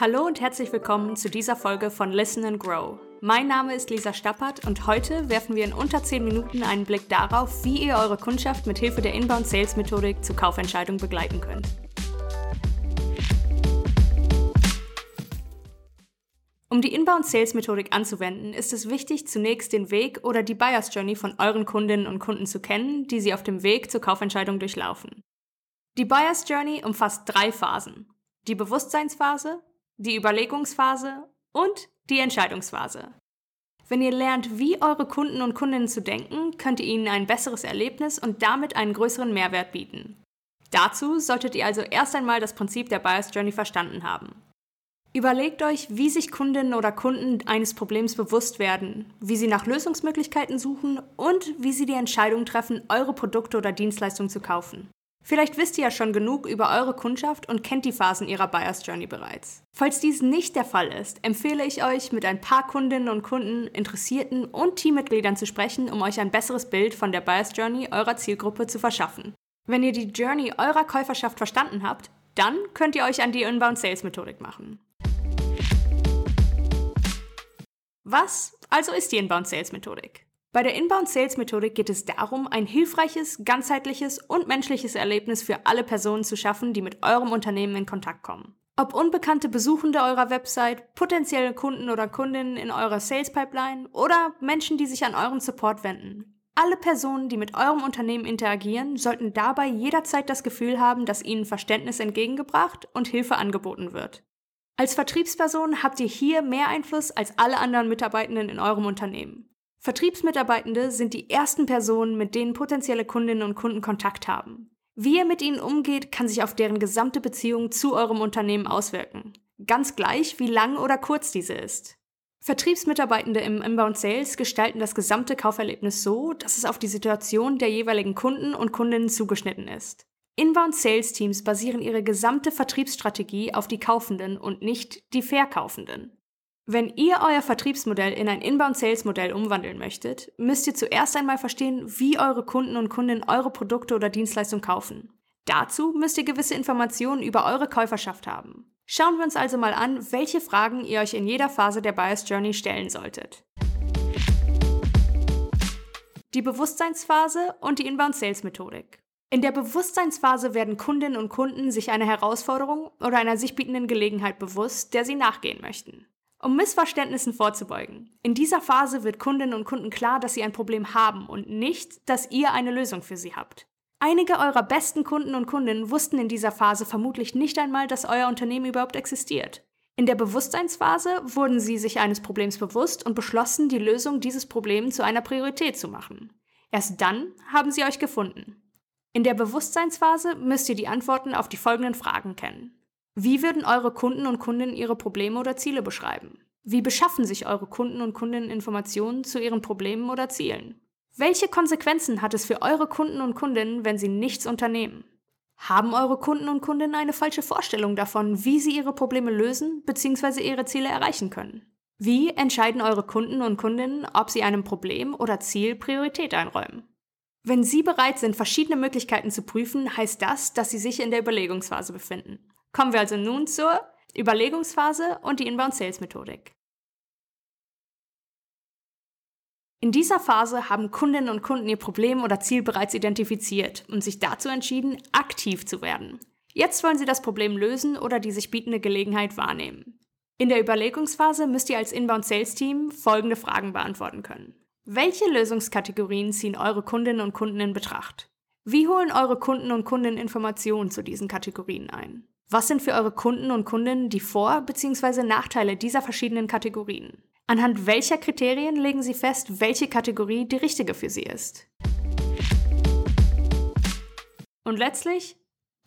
Hallo und herzlich willkommen zu dieser Folge von Listen and Grow. Mein Name ist Lisa Stappert und heute werfen wir in unter 10 Minuten einen Blick darauf, wie ihr eure Kundschaft mit Hilfe der Inbound Sales Methodik zur Kaufentscheidung begleiten könnt. Um die Inbound Sales Methodik anzuwenden, ist es wichtig, zunächst den Weg oder die Buyers Journey von euren Kundinnen und Kunden zu kennen, die sie auf dem Weg zur Kaufentscheidung durchlaufen. Die Buyers Journey umfasst drei Phasen. Die Bewusstseinsphase, die Überlegungsphase und die Entscheidungsphase. Wenn ihr lernt, wie eure Kunden und Kundinnen zu denken, könnt ihr ihnen ein besseres Erlebnis und damit einen größeren Mehrwert bieten. Dazu solltet ihr also erst einmal das Prinzip der Buyers Journey verstanden haben. Überlegt euch, wie sich Kundinnen oder Kunden eines Problems bewusst werden, wie sie nach Lösungsmöglichkeiten suchen und wie sie die Entscheidung treffen, eure Produkte oder Dienstleistungen zu kaufen. Vielleicht wisst ihr ja schon genug über eure Kundschaft und kennt die Phasen ihrer Buyers Journey bereits. Falls dies nicht der Fall ist, empfehle ich euch, mit ein paar Kundinnen und Kunden, Interessierten und Teammitgliedern zu sprechen, um euch ein besseres Bild von der Buyers Journey eurer Zielgruppe zu verschaffen. Wenn ihr die Journey eurer Käuferschaft verstanden habt, dann könnt ihr euch an die Inbound Sales Methodik machen. Was also ist die Inbound Sales Methodik? Bei der Inbound Sales Methodik geht es darum, ein hilfreiches, ganzheitliches und menschliches Erlebnis für alle Personen zu schaffen, die mit eurem Unternehmen in Kontakt kommen. Ob unbekannte Besuchende eurer Website, potenzielle Kunden oder Kundinnen in eurer Sales Pipeline oder Menschen, die sich an euren Support wenden. Alle Personen, die mit eurem Unternehmen interagieren, sollten dabei jederzeit das Gefühl haben, dass ihnen Verständnis entgegengebracht und Hilfe angeboten wird. Als Vertriebsperson habt ihr hier mehr Einfluss als alle anderen Mitarbeitenden in eurem Unternehmen. Vertriebsmitarbeitende sind die ersten Personen, mit denen potenzielle Kundinnen und Kunden Kontakt haben. Wie ihr mit ihnen umgeht, kann sich auf deren gesamte Beziehung zu eurem Unternehmen auswirken. Ganz gleich, wie lang oder kurz diese ist. Vertriebsmitarbeitende im Inbound Sales gestalten das gesamte Kauferlebnis so, dass es auf die Situation der jeweiligen Kunden und Kundinnen zugeschnitten ist. Inbound Sales Teams basieren ihre gesamte Vertriebsstrategie auf die Kaufenden und nicht die Verkaufenden. Wenn ihr euer Vertriebsmodell in ein Inbound-Sales-Modell umwandeln möchtet, müsst ihr zuerst einmal verstehen, wie eure Kunden und Kundinnen eure Produkte oder Dienstleistungen kaufen. Dazu müsst ihr gewisse Informationen über eure Käuferschaft haben. Schauen wir uns also mal an, welche Fragen ihr euch in jeder Phase der Buyers Journey stellen solltet. Die Bewusstseinsphase und die Inbound-Sales-Methodik. In der Bewusstseinsphase werden Kundinnen und Kunden sich einer Herausforderung oder einer sich bietenden Gelegenheit bewusst, der sie nachgehen möchten. Um Missverständnissen vorzubeugen. In dieser Phase wird Kundinnen und Kunden klar, dass sie ein Problem haben und nicht, dass ihr eine Lösung für sie habt. Einige eurer besten Kunden und Kundinnen wussten in dieser Phase vermutlich nicht einmal, dass euer Unternehmen überhaupt existiert. In der Bewusstseinsphase wurden sie sich eines Problems bewusst und beschlossen, die Lösung dieses Problems zu einer Priorität zu machen. Erst dann haben sie euch gefunden. In der Bewusstseinsphase müsst ihr die Antworten auf die folgenden Fragen kennen. Wie würden eure Kunden und Kundinnen ihre Probleme oder Ziele beschreiben? Wie beschaffen sich eure Kunden und Kundinnen Informationen zu ihren Problemen oder Zielen? Welche Konsequenzen hat es für eure Kunden und Kundinnen, wenn sie nichts unternehmen? Haben eure Kunden und Kundinnen eine falsche Vorstellung davon, wie sie ihre Probleme lösen bzw. ihre Ziele erreichen können? Wie entscheiden eure Kunden und Kundinnen, ob sie einem Problem oder Ziel Priorität einräumen? Wenn Sie bereit sind, verschiedene Möglichkeiten zu prüfen, heißt das, dass Sie sich in der Überlegungsphase befinden. Kommen wir also nun zur Überlegungsphase und die Inbound Sales Methodik. In dieser Phase haben Kundinnen und Kunden ihr Problem oder Ziel bereits identifiziert und sich dazu entschieden, aktiv zu werden. Jetzt wollen sie das Problem lösen oder die sich bietende Gelegenheit wahrnehmen. In der Überlegungsphase müsst ihr als Inbound Sales Team folgende Fragen beantworten können. Welche Lösungskategorien ziehen eure Kundinnen und Kunden in Betracht? Wie holen eure Kunden und Kundinnen Informationen zu diesen Kategorien ein? Was sind für eure Kunden und Kundinnen die Vor- bzw. Nachteile dieser verschiedenen Kategorien? Anhand welcher Kriterien legen Sie fest, welche Kategorie die richtige für Sie ist? Und letztlich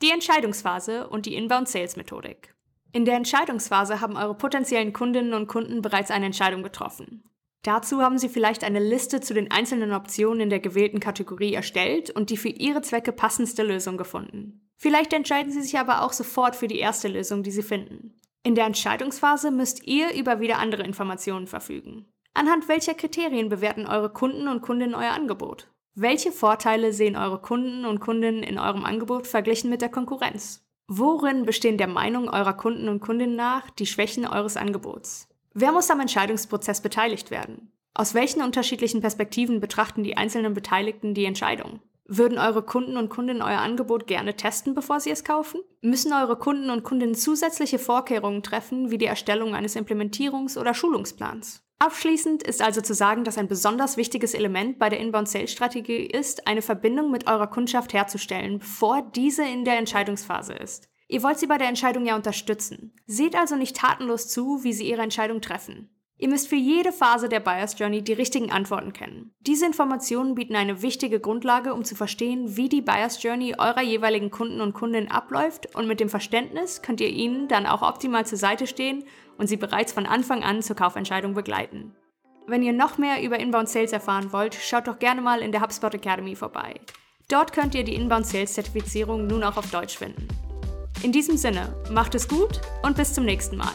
die Entscheidungsphase und die Inbound Sales Methodik. In der Entscheidungsphase haben eure potenziellen Kundinnen und Kunden bereits eine Entscheidung getroffen. Dazu haben Sie vielleicht eine Liste zu den einzelnen Optionen in der gewählten Kategorie erstellt und die für Ihre Zwecke passendste Lösung gefunden. Vielleicht entscheiden Sie sich aber auch sofort für die erste Lösung, die Sie finden. In der Entscheidungsphase müsst ihr über wieder andere Informationen verfügen. Anhand welcher Kriterien bewerten eure Kunden und Kundinnen euer Angebot? Welche Vorteile sehen eure Kunden und Kundinnen in eurem Angebot verglichen mit der Konkurrenz? Worin bestehen der Meinung eurer Kunden und Kundinnen nach die Schwächen eures Angebots? Wer muss am Entscheidungsprozess beteiligt werden? Aus welchen unterschiedlichen Perspektiven betrachten die einzelnen Beteiligten die Entscheidung? Würden eure Kunden und Kundinnen euer Angebot gerne testen, bevor sie es kaufen? Müssen eure Kunden und Kundinnen zusätzliche Vorkehrungen treffen, wie die Erstellung eines Implementierungs- oder Schulungsplans? Abschließend ist also zu sagen, dass ein besonders wichtiges Element bei der Inbound-Sales-Strategie ist, eine Verbindung mit eurer Kundschaft herzustellen, bevor diese in der Entscheidungsphase ist. Ihr wollt sie bei der Entscheidung ja unterstützen. Seht also nicht tatenlos zu, wie sie ihre Entscheidung treffen. Ihr müsst für jede Phase der Buyers Journey die richtigen Antworten kennen. Diese Informationen bieten eine wichtige Grundlage, um zu verstehen, wie die Buyers Journey eurer jeweiligen Kunden und Kundinnen abläuft und mit dem Verständnis könnt ihr ihnen dann auch optimal zur Seite stehen und sie bereits von Anfang an zur Kaufentscheidung begleiten. Wenn ihr noch mehr über Inbound Sales erfahren wollt, schaut doch gerne mal in der HubSpot Academy vorbei. Dort könnt ihr die Inbound Sales Zertifizierung nun auch auf Deutsch finden. In diesem Sinne, macht es gut und bis zum nächsten Mal.